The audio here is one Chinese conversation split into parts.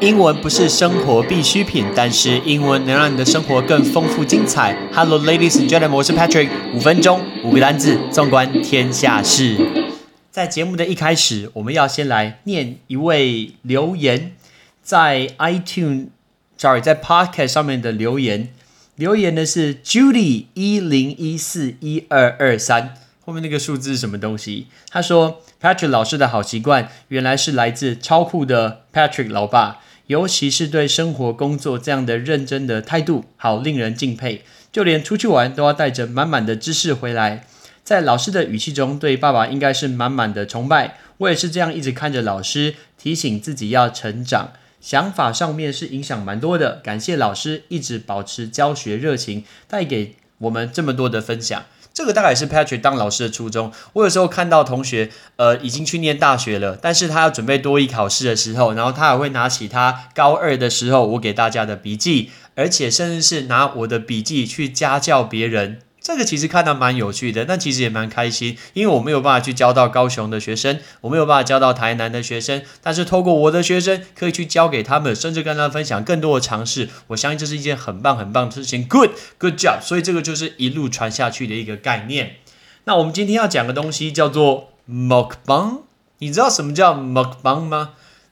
英文不是生活必需品，但是英文能让你的生活更丰富精彩。Hello, ladies and gentlemen，我是 Patrick。五分钟，五个单字，纵观天下事。在节目的一开始，我们要先来念一位留言，在 iTunes，sorry，在 Podcast 上面的留言。留言的是 Judy 一零一四一二二三，后面那个数字是什么东西？他说 Patrick 老师的好习惯，原来是来自超酷的 Patrick 老爸。尤其是对生活、工作这样的认真的态度，好令人敬佩。就连出去玩都要带着满满的知识回来。在老师的语气中，对爸爸应该是满满的崇拜。我也是这样一直看着老师，提醒自己要成长。想法上面是影响蛮多的。感谢老师一直保持教学热情，带给我们这么多的分享。这个大概是 Patrick 当老师的初衷。我有时候看到同学，呃，已经去念大学了，但是他要准备多一考试的时候，然后他还会拿起他高二的时候我给大家的笔记，而且甚至是拿我的笔记去家教别人。这个其实看到蛮有趣的，但其实也蛮开心，因为我没有办法去教到高雄的学生，我没有办法教到台南的学生，但是透过我的学生可以去教给他们，甚至跟他分享更多的尝试。我相信这是一件很棒很棒的事情，Good Good job。所以这个就是一路传下去的一个概念。那我们今天要讲的东西叫做 Mukbang，你知道什么叫 Mukbang 吗？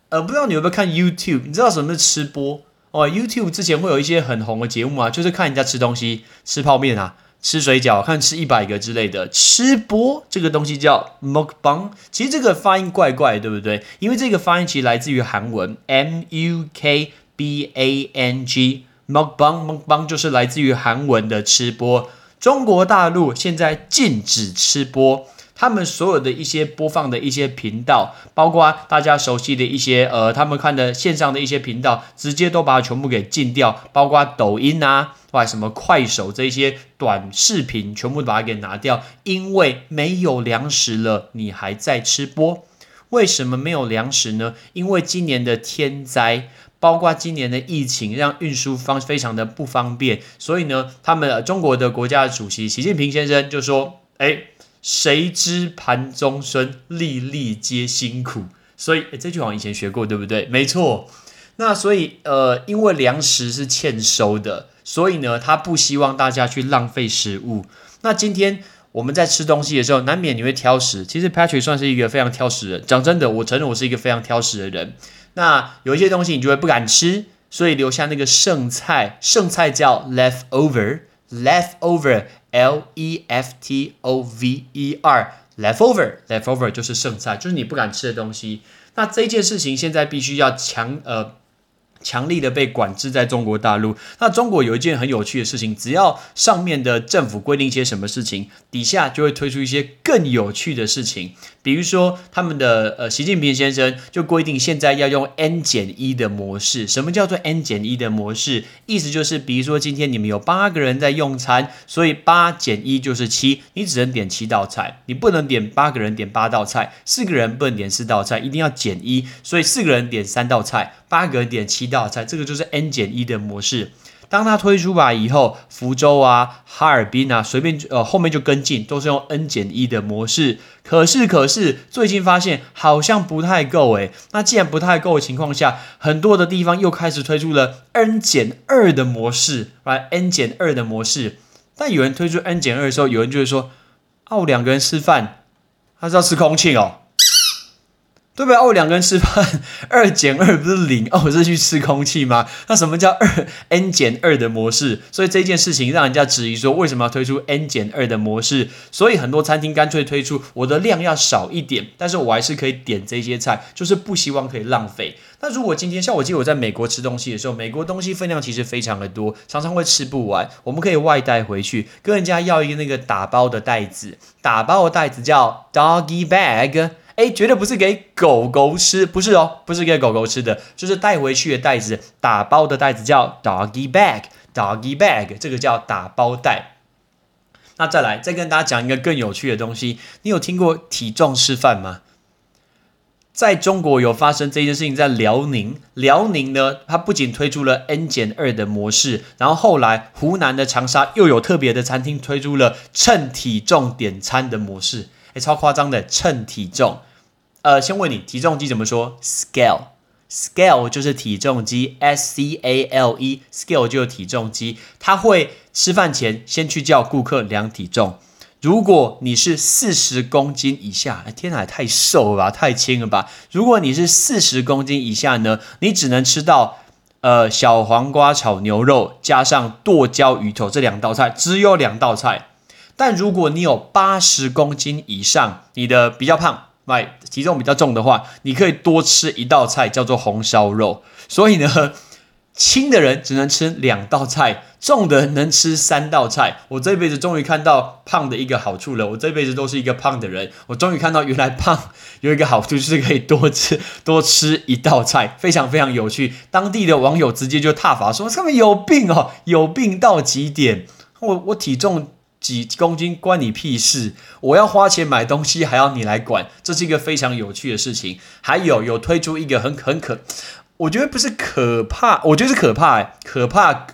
呃，不知道你有没有看 YouTube？你知道什么是吃播哦？YouTube 之前会有一些很红的节目啊，就是看人家吃东西，吃泡面啊。吃水饺，看吃一百个之类的，吃播这个东西叫 mukbang。其实这个发音怪怪，对不对？因为这个发音其实来自于韩文 m u k b a n g。mukbang mukbang 就是来自于韩文的吃播。中国大陆现在禁止吃播。他们所有的一些播放的一些频道，包括大家熟悉的一些呃，他们看的线上的一些频道，直接都把它全部给禁掉，包括抖音啊，或什么快手这些短视频，全部把它给拿掉，因为没有粮食了，你还在吃播？为什么没有粮食呢？因为今年的天灾，包括今年的疫情，让运输方非常的不方便，所以呢，他们中国的国家主席习近平先生就说，哎。谁知盘中餐，粒粒皆辛苦。所以这句话以前学过，对不对？没错。那所以呃，因为粮食是欠收的，所以呢，他不希望大家去浪费食物。那今天我们在吃东西的时候，难免你会挑食。其实 Patrick 算是一个非常挑食的人。讲真的，我承认我是一个非常挑食的人。那有一些东西你就会不敢吃，所以留下那个剩菜。剩菜叫 leftover，leftover。L E F T O V E R，leftover，leftover 就是剩菜，就是你不敢吃的东西。那这件事情现在必须要强呃。强力的被管制在中国大陆。那中国有一件很有趣的事情，只要上面的政府规定一些什么事情，底下就会推出一些更有趣的事情。比如说，他们的呃习近平先生就规定现在要用 N 减一的模式。什么叫做 N 减一的模式？意思就是，比如说今天你们有八个人在用餐，所以八减一就是七，你只能点七道菜，你不能点八个人点八道菜，四个人不能点四道菜，一定要减一，所以四个人点三道菜。八个人点七一道菜，这个就是 n 减一的模式。当它推出吧以后，福州啊、哈尔滨啊，随便呃后面就跟进，都是用 n 减一的模式。可是可是最近发现好像不太够诶。那既然不太够的情况下，很多的地方又开始推出了 n 减二的模式来 n 减二的模式。但有人推出 n 减二的时候，有人就会说：哦，两个人吃饭，他是要吃空气哦。对不对？哦，两个人吃饭，二减二不是零哦，是去吃空气吗？那什么叫二 n 减二的模式？所以这件事情让人家质疑说，为什么要推出 n 减二的模式？所以很多餐厅干脆推出我的量要少一点，但是我还是可以点这些菜，就是不希望可以浪费。那如果今天像我记得我在美国吃东西的时候，美国东西分量其实非常的多，常常会吃不完，我们可以外带回去，跟人家要一个那个打包的袋子，打包的袋子叫 doggy bag。哎，绝对不是给狗狗吃，不是哦，不是给狗狗吃的，就是带回去的袋子，打包的袋子叫 doggy bag，doggy bag，这个叫打包袋。那再来，再跟大家讲一个更有趣的东西，你有听过体重示范吗？在中国有发生这件事情，在辽宁，辽宁呢，它不仅推出了 n 减二的模式，然后后来湖南的长沙又有特别的餐厅推出了称体重点餐的模式，哎，超夸张的称体重。呃，先问你，体重机怎么说？Scale，scale 就是体重机，S C A L E scale 就是体重机，它会吃饭前先去叫顾客量体重。如果你是四十公斤以下，哎天哪，太瘦了吧，太轻了吧？如果你是四十公斤以下呢，你只能吃到呃小黄瓜炒牛肉加上剁椒鱼头这两道菜，只有两道菜。但如果你有八十公斤以上，你的比较胖，买，体重比较重的话，你可以多吃一道菜，叫做红烧肉。所以呢。轻的人只能吃两道菜，重的人能吃三道菜。我这辈子终于看到胖的一个好处了。我这辈子都是一个胖的人，我终于看到原来胖有一个好处，就是可以多吃多吃一道菜，非常非常有趣。当地的网友直接就挞伐说：“他们有病哦，有病到极点。我我体重几公斤关你屁事？我要花钱买东西还要你来管？这是一个非常有趣的事情。还有有推出一个很很可。”我觉得不是可怕，我觉得是可怕，可怕、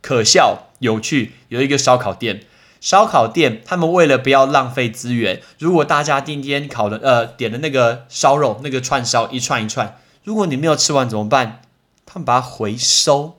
可笑、有趣。有一个烧烤店，烧烤店他们为了不要浪费资源，如果大家今天烤的呃点的那个烧肉，那个串烧一串一串，如果你没有吃完怎么办？他们把它回收。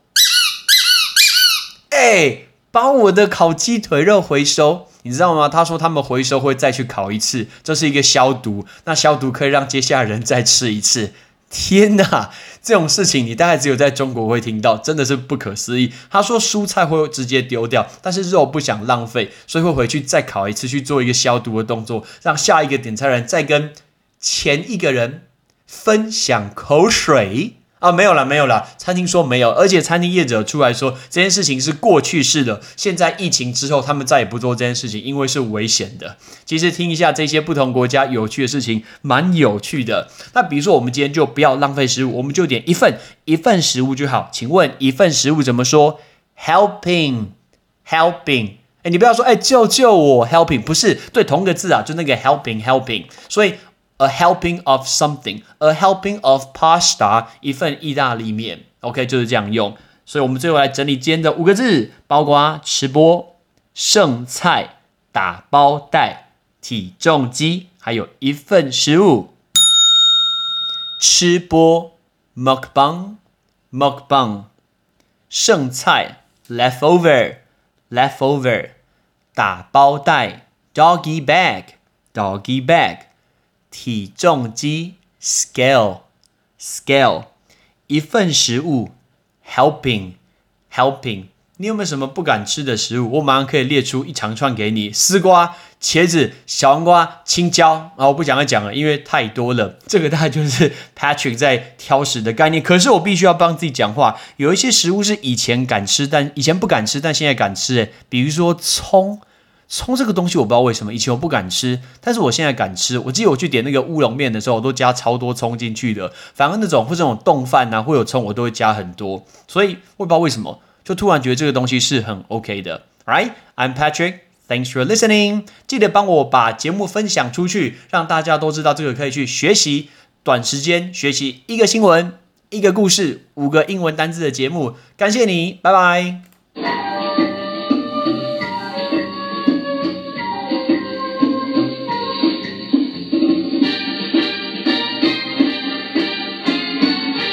哎，把我的烤鸡腿肉回收，你知道吗？他说他们回收会再去烤一次，这是一个消毒，那消毒可以让接下来人再吃一次。天哪，这种事情你大概只有在中国会听到，真的是不可思议。他说蔬菜会直接丢掉，但是肉不想浪费，所以会回去再烤一次，去做一个消毒的动作，让下一个点菜人再跟前一个人分享口水。啊，没有了，没有了。餐厅说没有，而且餐厅业者出来说这件事情是过去式的。现在疫情之后，他们再也不做这件事情，因为是危险的。其实听一下这些不同国家有趣的事情，蛮有趣的。那比如说，我们今天就不要浪费食物，我们就点一份一份食物就好。请问一份食物怎么说？Helping，helping。哎，你不要说哎，救救我，helping 不是对同个字啊，就那个 helping，helping。所以。A helping of something, a helping of pasta，一份意大利面。OK，就是这样用。所以，我们最后来整理今天的五个字：包括吃播、剩菜、打包袋、体重机，还有一份食物。吃播 mukbang mukbang，剩菜 leftover leftover，打包袋 doggy bag doggy bag。 体重机 scale scale 一份食物 helping helping 你有没有什么不敢吃的食物？我马上可以列出一长串给你：丝瓜、茄子、小黄瓜、青椒。然后我不讲再讲了，因为太多了。这个大概就是 Patrick 在挑食的概念。可是我必须要帮自己讲话。有一些食物是以前敢吃，但以前不敢吃，但现在敢吃。诶，比如说葱。葱这个东西我不知道为什么以前我不敢吃，但是我现在敢吃。我记得我去点那个乌龙面的时候，我都加超多葱进去的。反而那种或者这种冻饭呐，会有葱，我都会加很多。所以我也不知道为什么，就突然觉得这个东西是很 OK 的。Right, I'm Patrick. Thanks for listening. 记得帮我把节目分享出去，让大家都知道这个可以去学习，短时间学习一个新闻、一个故事、五个英文单字的节目。感谢你，拜拜。